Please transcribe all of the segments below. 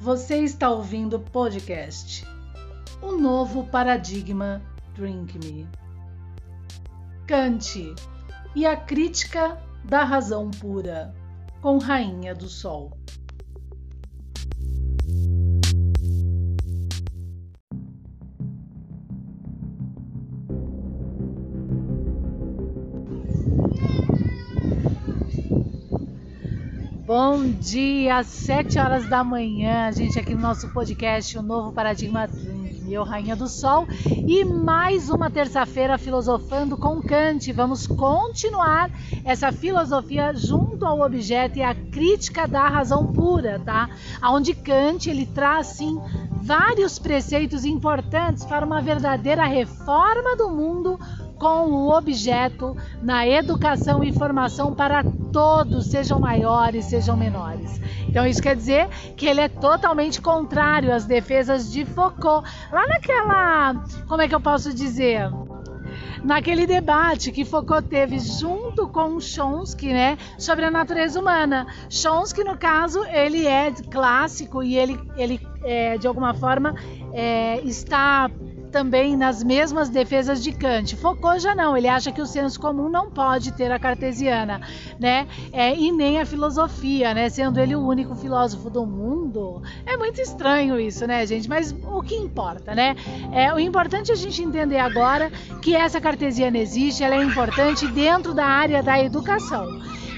Você está ouvindo o podcast O Novo Paradigma Drink Me. Kant e a Crítica da Razão Pura, com Rainha do Sol. Bom dia, 7 horas da manhã, a gente aqui no nosso podcast, o novo Paradigma eu, Rainha do Sol, e mais uma terça-feira filosofando com Kant. Vamos continuar essa filosofia junto ao objeto e a crítica da razão pura, tá? Onde Kant ele traz sim vários preceitos importantes para uma verdadeira reforma do mundo com o objeto na educação e formação para todos, sejam maiores, sejam menores. Então isso quer dizer que ele é totalmente contrário às defesas de Foucault. Lá naquela, como é que eu posso dizer? naquele debate que Foucault teve junto com Chomsky, né, sobre a natureza humana. Chomsky, no caso, ele é clássico e ele, ele é, de alguma forma é, está também nas mesmas defesas de Kant. Foucault já não, ele acha que o senso comum não pode ter a cartesiana, né? É, e nem a filosofia, né? Sendo ele o único filósofo do mundo. É muito estranho isso, né, gente? Mas o que importa, né? É, o importante é a gente entender agora que essa cartesiana existe, ela é importante dentro da área da educação.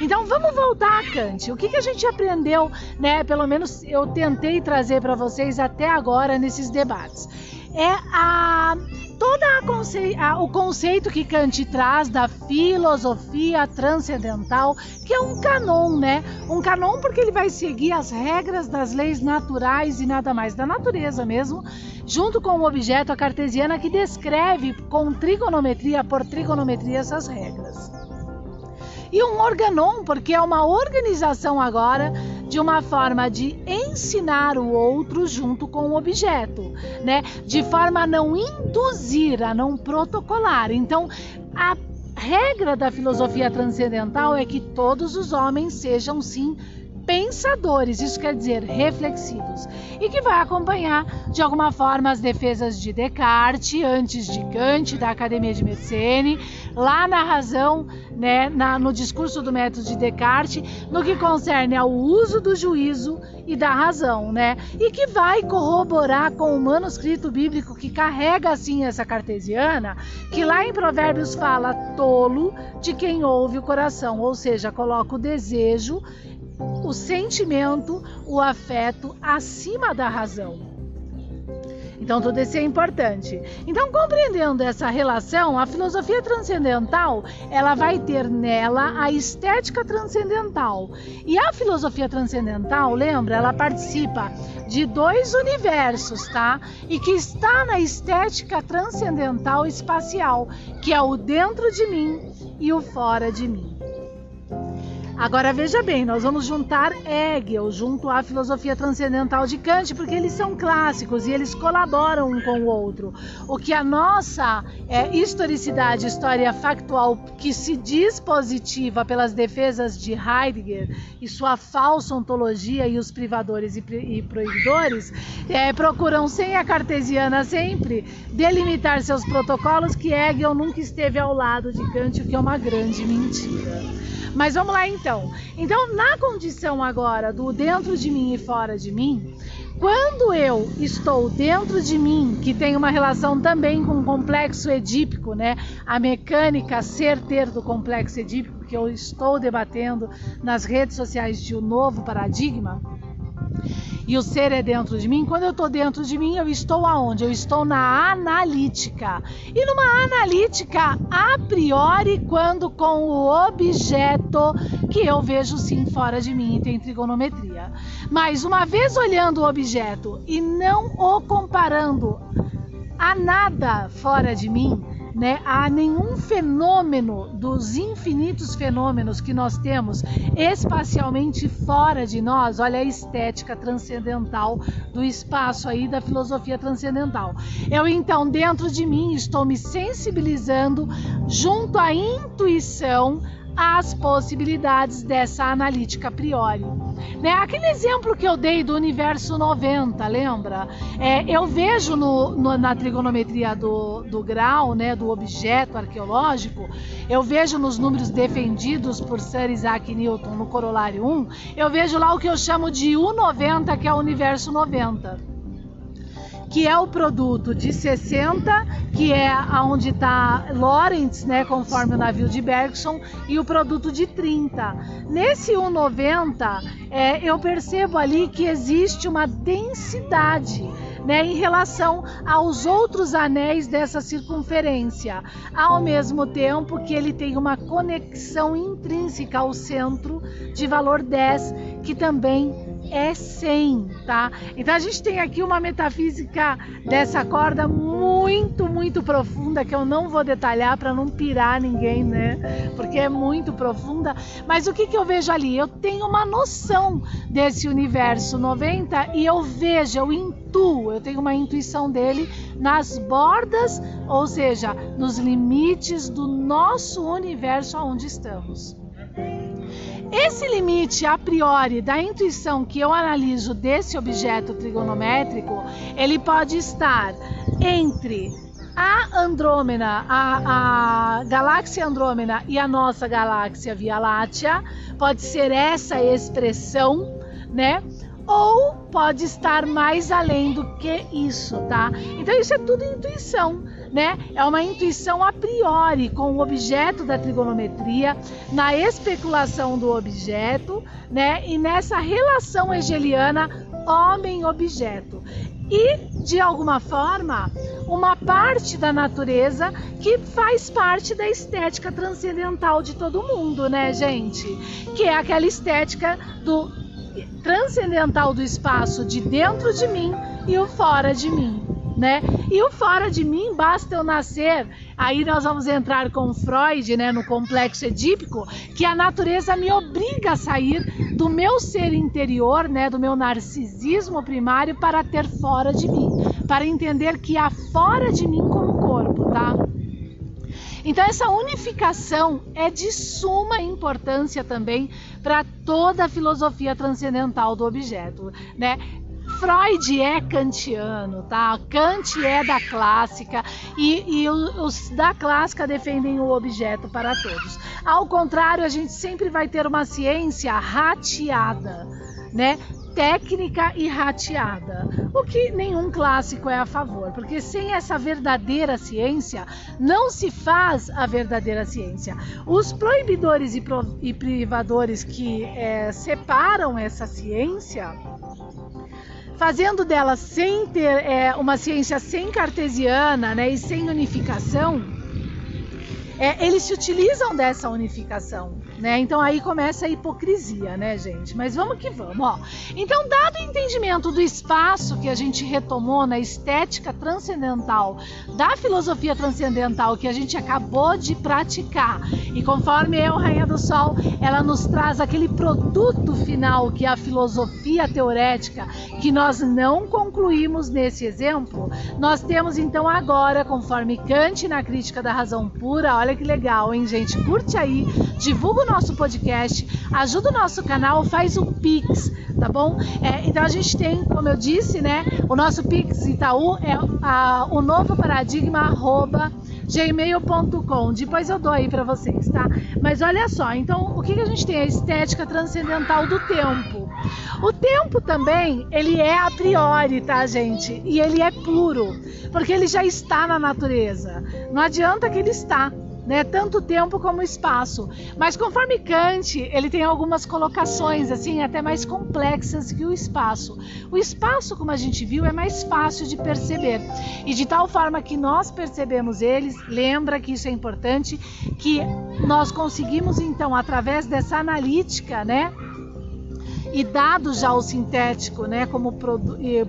Então vamos voltar a Kant. O que, que a gente aprendeu, né? Pelo menos eu tentei trazer para vocês até agora nesses debates é a toda conce, a, o conceito que Kant traz da filosofia transcendental, que é um canon, né? Um canon porque ele vai seguir as regras das leis naturais e nada mais da natureza mesmo, junto com o objeto a cartesiana que descreve com trigonometria por trigonometria essas regras. E um organon, porque é uma organização agora de uma forma de ensinar o outro junto com o objeto, né? De forma a não induzir, a não protocolar. Então, a regra da filosofia transcendental é que todos os homens sejam sim pensadores, isso quer dizer reflexivos, e que vai acompanhar de alguma forma as defesas de Descartes, antes de Kant, da Academia de Mersenne, lá na razão, né, na, no discurso do método de Descartes, no que concerne ao uso do juízo e da razão, né? E que vai corroborar com o manuscrito bíblico que carrega assim essa cartesiana, que lá em Provérbios fala tolo de quem ouve o coração, ou seja, coloca o desejo o sentimento, o afeto acima da razão. Então, tudo isso é importante. Então, compreendendo essa relação, a filosofia transcendental, ela vai ter nela a estética transcendental. E a filosofia transcendental, lembra, ela participa de dois universos, tá? E que está na estética transcendental espacial, que é o dentro de mim e o fora de mim. Agora veja bem, nós vamos juntar Hegel junto à filosofia transcendental de Kant, porque eles são clássicos e eles colaboram um com o outro. O que a nossa é, historicidade, história factual, que se diz positiva pelas defesas de Heidegger e sua falsa ontologia e os privadores e, e proibidores, é, procuram, sem a cartesiana sempre, delimitar seus protocolos que Hegel nunca esteve ao lado de Kant, o que é uma grande mentira. Mas vamos lá então. Então, na condição agora do dentro de mim e fora de mim, quando eu estou dentro de mim, que tem uma relação também com o complexo edípico, né? A mecânica ser-ter do complexo edípico que eu estou debatendo nas redes sociais de um novo paradigma, e o ser é dentro de mim, quando eu estou dentro de mim, eu estou aonde? Eu estou na analítica. E numa analítica a priori, quando com o objeto que eu vejo sim fora de mim, tem trigonometria. Mas uma vez olhando o objeto e não o comparando a nada fora de mim, né, a nenhum fenômeno dos infinitos fenômenos que nós temos espacialmente fora de nós. Olha a estética transcendental do espaço aí da filosofia transcendental. Eu então dentro de mim estou me sensibilizando junto à intuição as possibilidades dessa analítica a priori. Né? Aquele exemplo que eu dei do universo 90, lembra? É, eu vejo no, no, na trigonometria do, do grau, né, do objeto arqueológico, eu vejo nos números defendidos por Sir Isaac Newton no corolário 1, eu vejo lá o que eu chamo de U90, que é o universo 90 que é o produto de 60, que é onde está Lawrence, né, conforme o navio de Bergson, e o produto de 30. Nesse 1,90, é, eu percebo ali que existe uma densidade. Né, em relação aos outros anéis dessa circunferência, ao mesmo tempo que ele tem uma conexão intrínseca ao centro de valor 10, que também é 100, tá? Então a gente tem aqui uma metafísica dessa corda muito, muito profunda que eu não vou detalhar para não pirar ninguém, né? Porque é muito profunda. Mas o que, que eu vejo ali? Eu tenho uma noção desse universo 90 e eu vejo, eu intuo, eu tenho uma intuição dele nas bordas, ou seja, nos limites do nosso universo onde estamos. Esse limite a priori da intuição que eu analiso desse objeto trigonométrico, ele pode estar entre a Andrômeda, a, a galáxia Andrômeda e a nossa galáxia Via Láctea, pode ser essa expressão, né? Ou pode estar mais além do que isso, tá? Então isso é tudo intuição né? É uma intuição a priori com o objeto da trigonometria, na especulação do objeto, né? E nessa relação hegeliana homem-objeto. E, de alguma forma, uma parte da natureza que faz parte da estética transcendental de todo mundo, né, gente? Que é aquela estética do transcendental do espaço de dentro de mim e o fora de mim né? E o fora de mim basta eu nascer. Aí nós vamos entrar com Freud, né, no complexo edípico, que a natureza me obriga a sair do meu ser interior, né, do meu narcisismo primário para ter fora de mim, para entender que há fora de mim como corpo, tá? Então, essa unificação é de suma importância também para toda a filosofia transcendental do objeto. Né? Freud é kantiano, tá? Kant é da clássica e, e os da clássica defendem o objeto para todos. Ao contrário, a gente sempre vai ter uma ciência rateada, né? técnica e rateada, o que nenhum clássico é a favor, porque sem essa verdadeira ciência não se faz a verdadeira ciência. Os proibidores e, privadores que é, separam essa ciência fazendo dela sem ter é, uma ciência sem cartesiana né, e sem unificação, é, eles se utilizam dessa unificação né? Então aí começa a hipocrisia, né, gente? Mas vamos que vamos, ó. Então, dado o entendimento do espaço que a gente retomou na estética transcendental, da filosofia transcendental que a gente acabou de praticar, e conforme eu, Rainha do Sol, ela nos traz aquele produto final que é a filosofia teorética, que nós não concluímos nesse exemplo, nós temos então agora, conforme Kant na crítica da razão pura, olha que legal, hein, gente? Curte aí, divulga o nosso podcast, ajuda o nosso canal, faz um Pix, tá bom? É, então a gente tem, como eu disse, né? O nosso Pix Itaú é a, o novo paradigma arroba gmail.com. Depois eu dou aí para vocês, tá? Mas olha só, então o que, que a gente tem? A estética transcendental do tempo. O tempo também, ele é a priori, tá, gente? E ele é puro, porque ele já está na natureza. Não adianta que ele está né? Tanto tempo como espaço. Mas conforme Kant, ele tem algumas colocações assim até mais complexas que o espaço. O espaço, como a gente viu, é mais fácil de perceber. E de tal forma que nós percebemos eles, lembra que isso é importante, que nós conseguimos então através dessa analítica, né? e dado já o sintético, né, como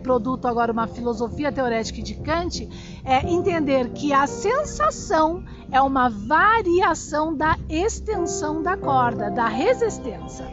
produto agora uma filosofia teorética de Kant, é entender que a sensação é uma variação da extensão da corda, da resistência,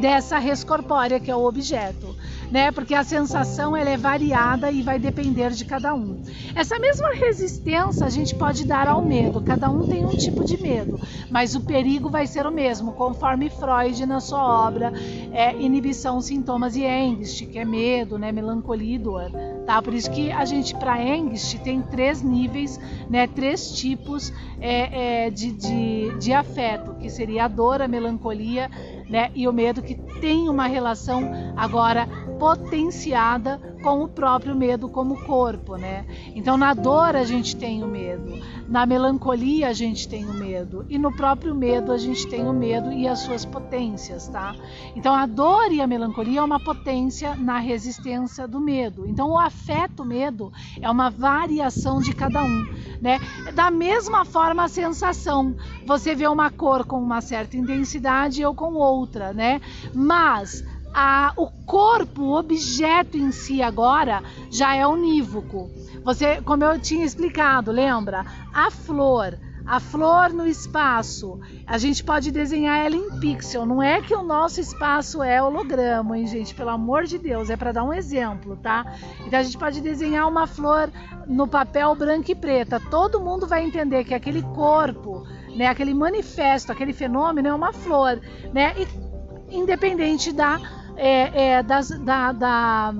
dessa res corpórea que é o objeto né? Porque a sensação ela é variada e vai depender de cada um. Essa mesma resistência a gente pode dar ao medo. Cada um tem um tipo de medo, mas o perigo vai ser o mesmo, conforme Freud na sua obra é, Inibição, Sintomas e Engst, que é medo, né? Melancolia e dor. Tá? Por isso que a gente para Engst tem três níveis, né? Três tipos é, é, de, de, de afeto, que seria a dor, a melancolia né? E o medo que tem uma relação agora potenciada com o próprio medo como corpo, né? Então na dor a gente tem o medo, na melancolia a gente tem o medo e no próprio medo a gente tem o medo e as suas potências, tá? Então a dor e a melancolia é uma potência na resistência do medo. Então o afeto medo é uma variação de cada um, né? Da mesma forma a sensação, você vê uma cor com uma certa intensidade ou com outra, né? Mas a, o corpo, o objeto em si agora já é unívoco. Você, como eu tinha explicado, lembra? A flor, a flor no espaço, a gente pode desenhar ela em pixel. Não é que o nosso espaço é holograma, hein, gente? Pelo amor de Deus, é para dar um exemplo, tá? Então a gente pode desenhar uma flor no papel branco e preta. Todo mundo vai entender que aquele corpo, né, aquele manifesto, aquele fenômeno é uma flor, né? E independente da é, é, das, da, da,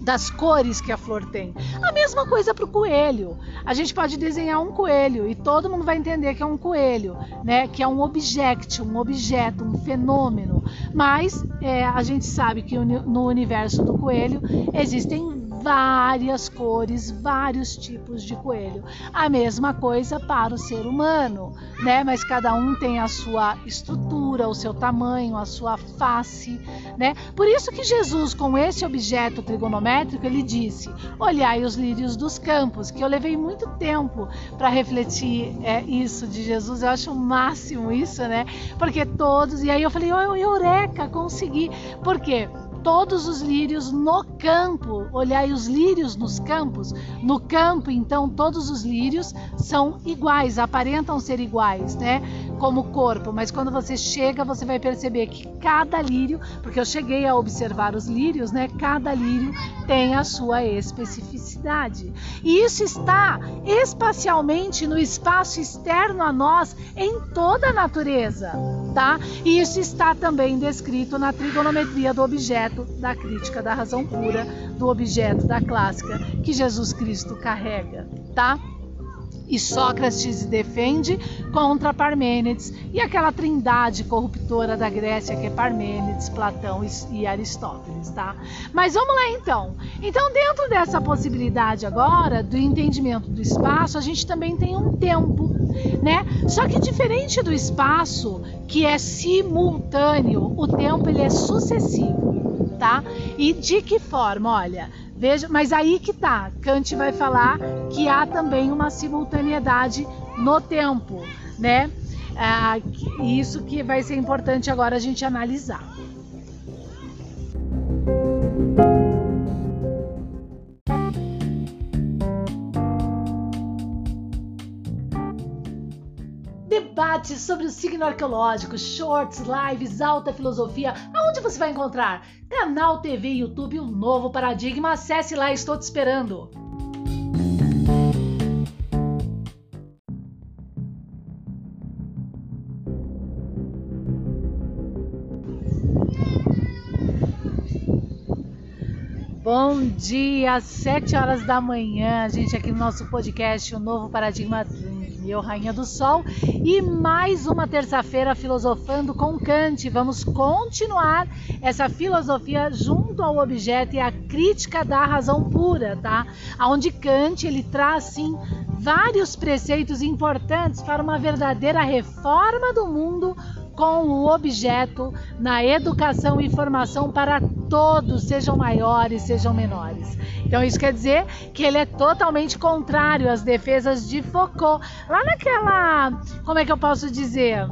das cores que a flor tem. A mesma coisa para o coelho. A gente pode desenhar um coelho e todo mundo vai entender que é um coelho, né? Que é um object, um objeto, um fenômeno. Mas é, a gente sabe que no universo do coelho existem várias cores, vários tipos de coelho. A mesma coisa para o ser humano, né? Mas cada um tem a sua estrutura, o seu tamanho, a sua face, né? Por isso que Jesus, com esse objeto trigonométrico, ele disse: Olhai os lírios dos campos, que eu levei muito tempo para refletir é, isso de Jesus. Eu acho o máximo isso, né? Porque todos. E aí eu falei: oh, Eureka, consegui. Por quê? Todos os lírios no campo. Olhai os lírios nos campos. No campo, então, todos os lírios são iguais, aparentam ser iguais, né? Como corpo. Mas quando você chega, você vai perceber que cada lírio, porque eu cheguei a observar os lírios, né? Cada lírio tem a sua especificidade. E isso está espacialmente no espaço externo a nós em toda a natureza, tá? E isso está também descrito na trigonometria do objeto da crítica da razão pura, do objeto da clássica que Jesus Cristo carrega, tá? E Sócrates defende contra Parmênides e aquela trindade corruptora da Grécia que é Parmênides, Platão e Aristóteles, tá? Mas vamos lá então. Então, dentro dessa possibilidade agora do entendimento do espaço, a gente também tem um tempo, né? Só que diferente do espaço, que é simultâneo, o tempo ele é sucessivo tá? E de que forma? Olha, veja, mas aí que tá. Kant vai falar que há também uma simultaneidade no tempo, né? Ah, isso que vai ser importante agora a gente analisar. Debates sobre o signo arqueológico, shorts, lives, alta filosofia, aonde você vai encontrar? Canal TV, YouTube, o novo paradigma. Acesse lá, estou te esperando. Bom dia, 7 horas da manhã, gente, aqui no nosso podcast, o novo paradigma eu, Rainha do Sol, e mais uma terça-feira filosofando com Kant. Vamos continuar essa filosofia junto ao objeto e a crítica da razão pura, tá? Onde Kant ele traz sim vários preceitos importantes para uma verdadeira reforma do mundo com o objeto na educação e formação para todos, sejam maiores, sejam menores. Então isso quer dizer que ele é totalmente contrário às defesas de Foucault. Lá naquela, como é que eu posso dizer?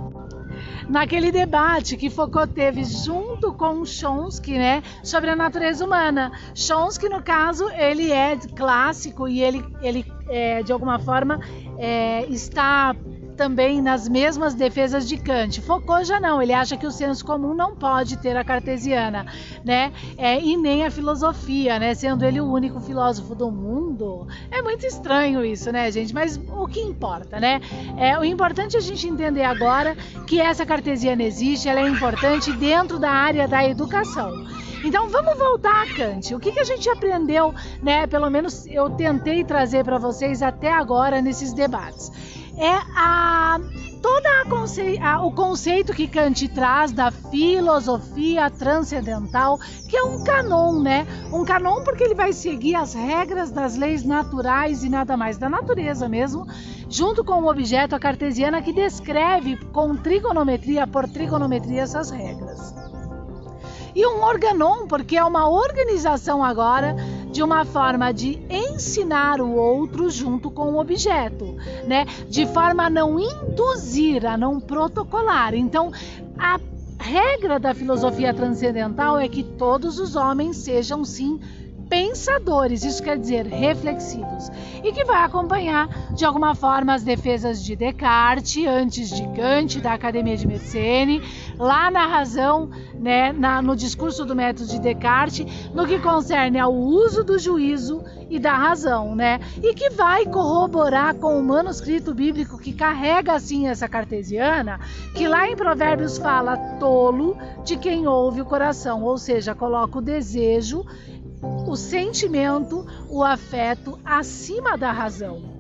naquele debate que Foucault teve junto com Chomsky, né, sobre a natureza humana. Chomsky, no caso, ele é clássico e ele, ele é, de alguma forma, é, está também nas mesmas defesas de Kant. Foucault já não, ele acha que o senso comum não pode ter a cartesiana, né? É, e nem a filosofia, né? Sendo ele o único filósofo do mundo. É muito estranho isso, né, gente? Mas o que importa, né? É, o importante é a gente entender agora que essa cartesiana existe, ela é importante dentro da área da educação. Então vamos voltar a Kant. O que, que a gente aprendeu, né? Pelo menos eu tentei trazer para vocês até agora nesses debates é a todo conce, o conceito que Kant traz da filosofia transcendental, que é um canon, né? Um canon porque ele vai seguir as regras das leis naturais e nada mais da natureza mesmo, junto com o objeto a cartesiana que descreve com trigonometria por trigonometria essas regras e um organon, porque é uma organização agora de uma forma de ensinar o outro junto com o objeto, né? De forma a não induzir, a não protocolar. Então, a regra da filosofia transcendental é que todos os homens sejam sim pensadores, isso quer dizer reflexivos, e que vai acompanhar de alguma forma as defesas de Descartes, antes de Kant, da Academia de Mersenne, lá na razão, né, na, no discurso do método de Descartes, no que concerne ao uso do juízo e da razão, né, e que vai corroborar com o manuscrito bíblico que carrega assim essa cartesiana, que lá em Provérbios fala tolo de quem ouve o coração, ou seja, coloca o desejo o sentimento, o afeto acima da razão.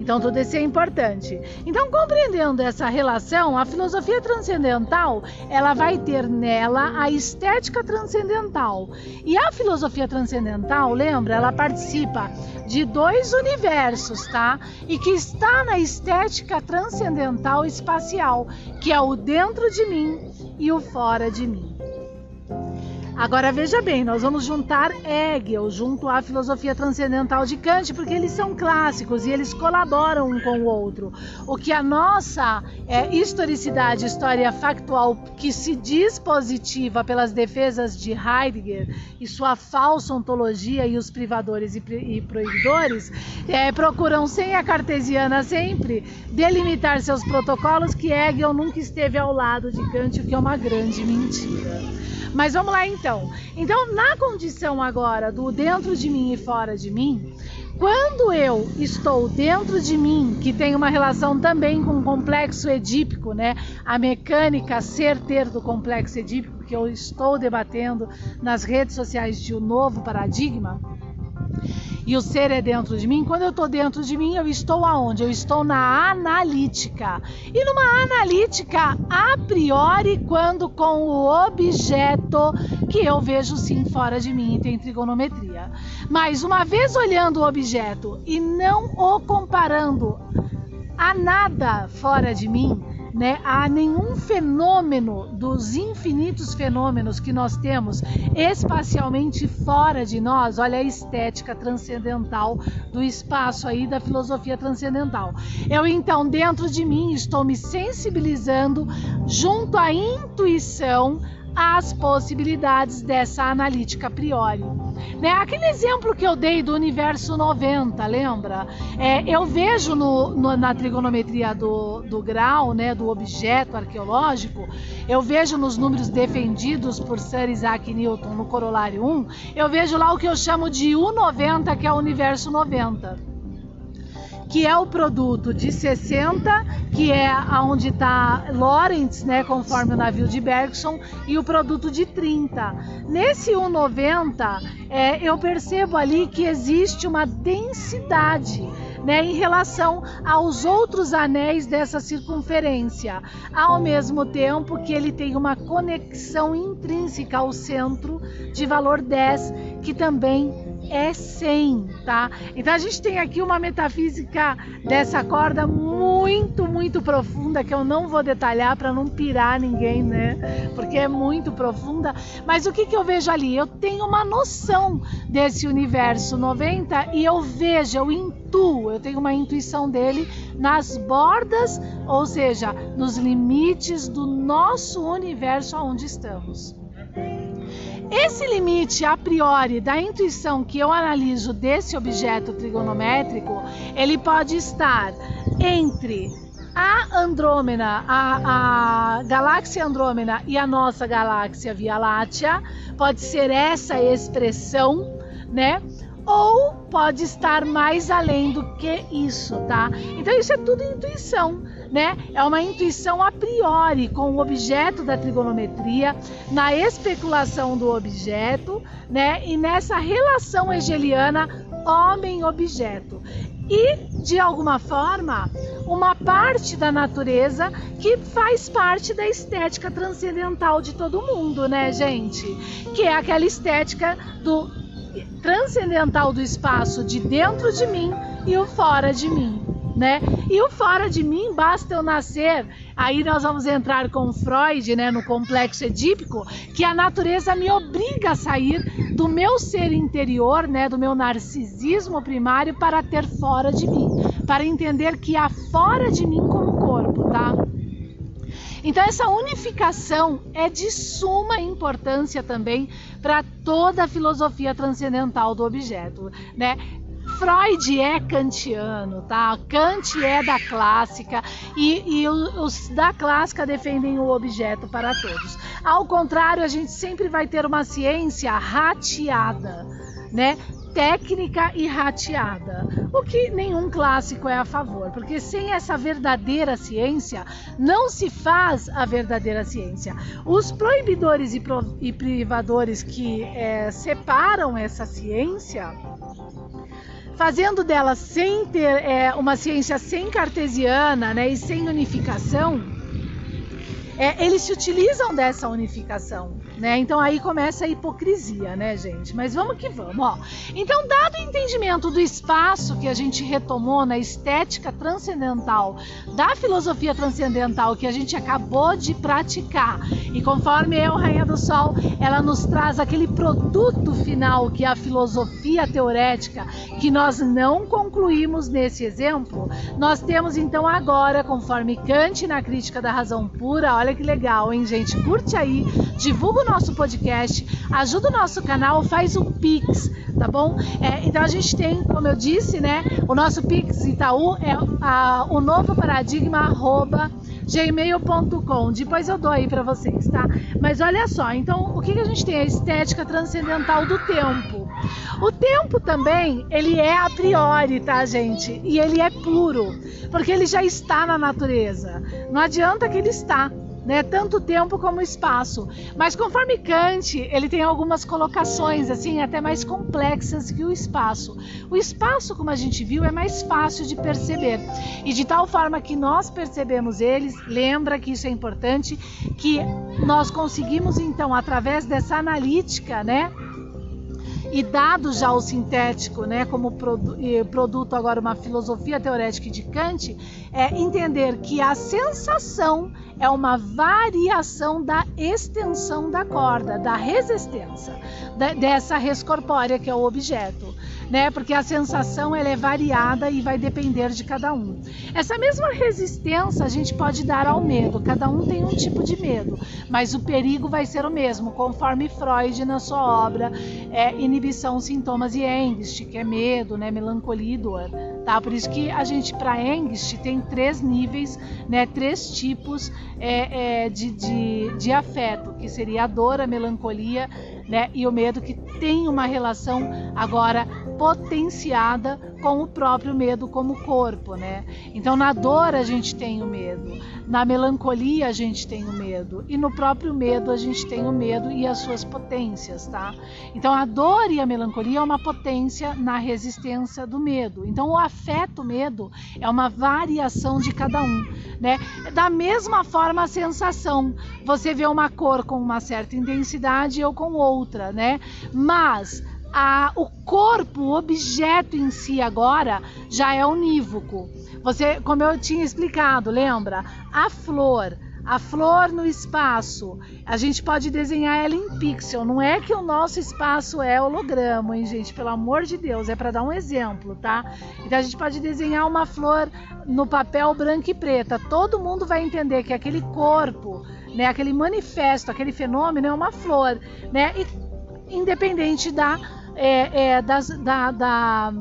Então, tudo isso é importante. Então, compreendendo essa relação, a filosofia transcendental, ela vai ter nela a estética transcendental. E a filosofia transcendental, lembra, ela participa de dois universos, tá? E que está na estética transcendental espacial, que é o dentro de mim e o fora de mim. Agora veja bem, nós vamos juntar Hegel junto à filosofia transcendental de Kant, porque eles são clássicos e eles colaboram um com o outro. O que a nossa é, historicidade, história factual, que se diz positiva pelas defesas de Heidegger e sua falsa ontologia e os privadores e, e proibidores, é, procuram sem a cartesiana sempre delimitar seus protocolos que Hegel nunca esteve ao lado de Kant, o que é uma grande mentira. Mas vamos lá então. Então, na condição agora do dentro de mim e fora de mim, quando eu estou dentro de mim, que tem uma relação também com o complexo edípico, né? A mecânica ser ter do complexo edípico que eu estou debatendo nas redes sociais de um novo paradigma, e o ser é dentro de mim, quando eu estou dentro de mim, eu estou aonde? Eu estou na analítica. E numa analítica a priori, quando com o objeto que eu vejo sim fora de mim, tem trigonometria. Mas uma vez olhando o objeto e não o comparando a nada fora de mim, né, a nenhum fenômeno dos infinitos fenômenos que nós temos espacialmente fora de nós. Olha a estética transcendental do espaço aí da filosofia transcendental. Eu então dentro de mim estou me sensibilizando junto à intuição as possibilidades dessa analítica a priori. Né? Aquele exemplo que eu dei do universo 90, lembra? É, eu vejo no, no, na trigonometria do, do grau, né, do objeto arqueológico, eu vejo nos números defendidos por Sir Isaac Newton no corolário 1, eu vejo lá o que eu chamo de U90, que é o universo 90 que é o produto de 60, que é onde está Lawrence, né, conforme o navio de Bergson, e o produto de 30. Nesse 1,90, é, eu percebo ali que existe uma densidade. Né, em relação aos outros anéis dessa circunferência, ao mesmo tempo que ele tem uma conexão intrínseca ao centro de valor 10, que também é 100, tá? Então a gente tem aqui uma metafísica dessa corda muito, muito profunda que eu não vou detalhar para não pirar ninguém, né? Porque é muito profunda. Mas o que, que eu vejo ali? Eu tenho uma noção desse universo 90 e eu vejo, eu intuo, eu tenho uma intuição dele nas bordas, ou seja, nos limites do nosso universo onde estamos. Esse limite a priori da intuição que eu analiso desse objeto trigonométrico, ele pode estar entre a Andrômeda, a, a galáxia Andrômeda e a nossa galáxia Via Láctea, pode ser essa expressão, né? Ou pode estar mais além do que isso, tá? Então isso é tudo intuição né? É uma intuição a priori com o objeto da trigonometria, na especulação do objeto, né? E nessa relação hegeliana homem-objeto. E, de alguma forma, uma parte da natureza que faz parte da estética transcendental de todo mundo, né, gente? Que é aquela estética do transcendental do espaço de dentro de mim e o fora de mim né? E o fora de mim basta eu nascer. Aí nós vamos entrar com Freud, né, no complexo edípico, que a natureza me obriga a sair do meu ser interior, né, do meu narcisismo primário para ter fora de mim, para entender que há fora de mim como corpo, tá? Então, essa unificação é de suma importância também para toda a filosofia transcendental do objeto. Né? Freud é kantiano, tá? Kant é da clássica e, e os da clássica defendem o objeto para todos. Ao contrário, a gente sempre vai ter uma ciência rateada, né? técnica e rateada, o que nenhum clássico é a favor, porque sem essa verdadeira ciência não se faz a verdadeira ciência. Os proibidores e, privadores que é, separam essa ciência fazendo dela sem ter é, uma ciência sem cartesiana né, e sem unificação, é, eles se utilizam dessa unificação né? Então aí começa a hipocrisia, né, gente? Mas vamos que vamos, ó. Então, dado o entendimento do espaço que a gente retomou na estética transcendental, da filosofia transcendental que a gente acabou de praticar, e conforme eu, Rainha do Sol, ela nos traz aquele produto final que é a filosofia teorética, que nós não concluímos nesse exemplo, nós temos então agora, conforme Kant na crítica da razão pura, olha que legal, hein, gente? Curte aí, divulga nosso podcast, ajuda o nosso canal, faz um Pix, tá bom? É, então a gente tem, como eu disse, né? O nosso Pix Itaú é a, o novo paradigma arroba gmail.com. Depois eu dou aí para vocês, tá? Mas olha só, então o que, que a gente tem? A estética transcendental do tempo. O tempo também, ele é a priori, tá, gente? E ele é puro, porque ele já está na natureza. Não adianta que ele está né? Tanto tempo como espaço. Mas conforme Kant, ele tem algumas colocações assim até mais complexas que o espaço. O espaço, como a gente viu, é mais fácil de perceber. E de tal forma que nós percebemos eles, lembra que isso é importante, que nós conseguimos então através dessa analítica, né? e dado já o sintético, né, como produto agora uma filosofia teorética de Kant, é entender que a sensação é uma variação da extensão da corda, da resistência, dessa res corpórea que é o objeto né? Porque a sensação ela é variada e vai depender de cada um. Essa mesma resistência a gente pode dar ao medo. Cada um tem um tipo de medo, mas o perigo vai ser o mesmo, conforme Freud na sua obra é, Inibição, Sintomas e Engst, que é medo, né? Melancolia e dor. Tá? Por isso que a gente para Engst tem três níveis, né? Três tipos é, é, de, de, de afeto, que seria a dor, a melancolia né? E o medo que tem uma relação agora potenciada com o próprio medo como corpo, né? Então na dor a gente tem o medo, na melancolia a gente tem o medo e no próprio medo a gente tem o medo e as suas potências, tá? Então a dor e a melancolia é uma potência na resistência do medo. Então o afeto medo é uma variação de cada um, né? Da mesma forma a sensação, você vê uma cor com uma certa intensidade ou com outra, né? Mas a, o corpo, o objeto em si agora já é unívoco. Você, como eu tinha explicado, lembra? A flor, a flor no espaço, a gente pode desenhar ela em pixel. Não é que o nosso espaço é holograma, hein, gente? Pelo amor de Deus, é para dar um exemplo, tá? Então a gente pode desenhar uma flor no papel branco e preta. Todo mundo vai entender que aquele corpo, né, aquele manifesto, aquele fenômeno é uma flor, né? E independente da, é, é, das, da, da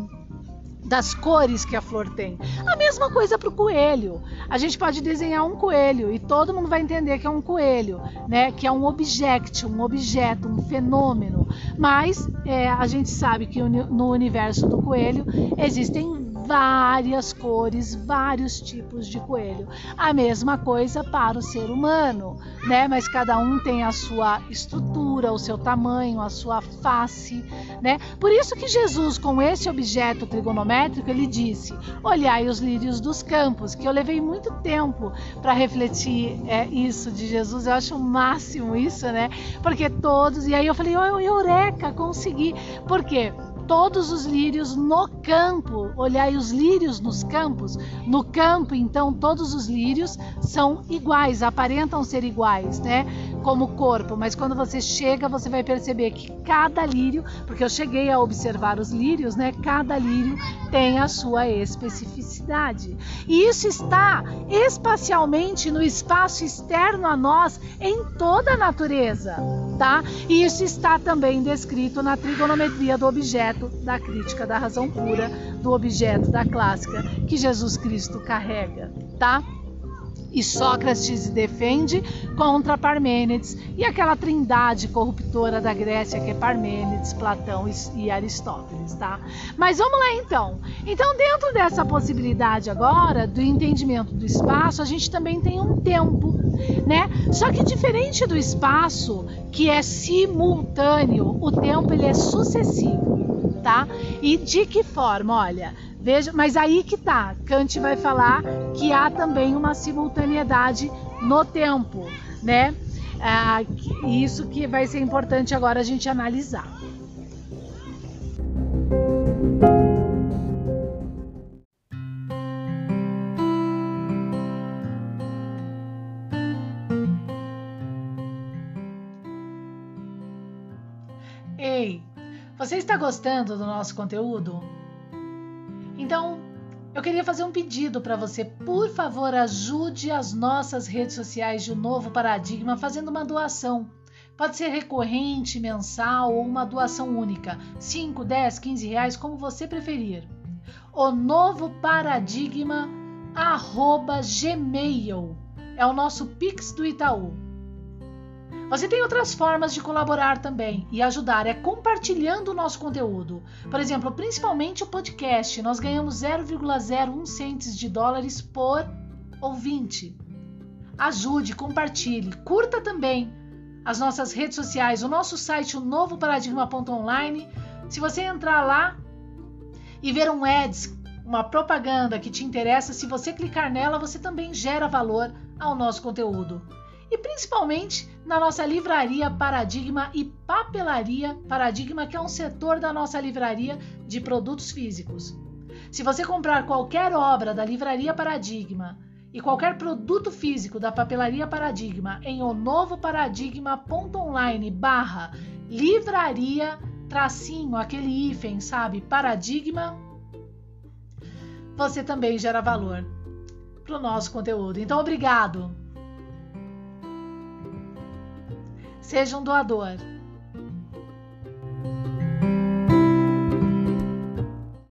das cores que a flor tem. A mesma coisa para o coelho. A gente pode desenhar um coelho e todo mundo vai entender que é um coelho, né? Que é um object, um objeto, um fenômeno. Mas é, a gente sabe que no universo do coelho existem várias cores, vários tipos de coelho. A mesma coisa para o ser humano, né? Mas cada um tem a sua estrutura, o seu tamanho, a sua face, né? Por isso que Jesus, com esse objeto trigonométrico, ele disse: Olhai os lírios dos campos, que eu levei muito tempo para refletir é, isso de Jesus. Eu acho o máximo isso, né? Porque todos. E aí eu falei: oh, Eureka, consegui. Por quê? Todos os lírios no campo. Olhai os lírios nos campos. No campo, então, todos os lírios são iguais, aparentam ser iguais, né? Como corpo. Mas quando você chega, você vai perceber que cada lírio, porque eu cheguei a observar os lírios, né? Cada lírio tem a sua especificidade. E isso está espacialmente no espaço externo a nós em toda a natureza, tá? E isso está também descrito na trigonometria do objeto objeto da crítica da razão pura, do objeto da clássica que Jesus Cristo carrega, tá? E Sócrates se defende contra Parmênides e aquela trindade corruptora da Grécia que é Parmênides, Platão e Aristóteles, tá? Mas vamos lá então. Então, dentro dessa possibilidade agora do entendimento do espaço, a gente também tem um tempo, né? Só que diferente do espaço, que é simultâneo, o tempo ele é sucessivo tá? E de que forma? Olha, veja, mas aí que tá. Kant vai falar que há também uma simultaneidade no tempo, né? Ah, isso que vai ser importante agora a gente analisar. Está gostando do nosso conteúdo? Então, eu queria fazer um pedido para você. Por favor, ajude as nossas redes sociais de um novo paradigma fazendo uma doação. Pode ser recorrente, mensal ou uma doação única. 5, 10, 15 reais, como você preferir. O novo paradigma arroba gmail é o nosso Pix do Itaú. Você tem outras formas de colaborar também e ajudar, é compartilhando o nosso conteúdo. Por exemplo, principalmente o podcast, nós ganhamos 0,01 centes de dólares por ouvinte. Ajude, compartilhe, curta também as nossas redes sociais, o nosso site, o novo paradigma.online. Se você entrar lá e ver um ads, uma propaganda que te interessa, se você clicar nela, você também gera valor ao nosso conteúdo e principalmente na nossa livraria Paradigma e Papelaria Paradigma, que é um setor da nossa livraria de produtos físicos. Se você comprar qualquer obra da Livraria Paradigma e qualquer produto físico da Papelaria Paradigma em o novo paradigma.online barra livraria tracinho, aquele hífen, sabe, paradigma, você também gera valor para o nosso conteúdo. Então, obrigado! Seja um doador.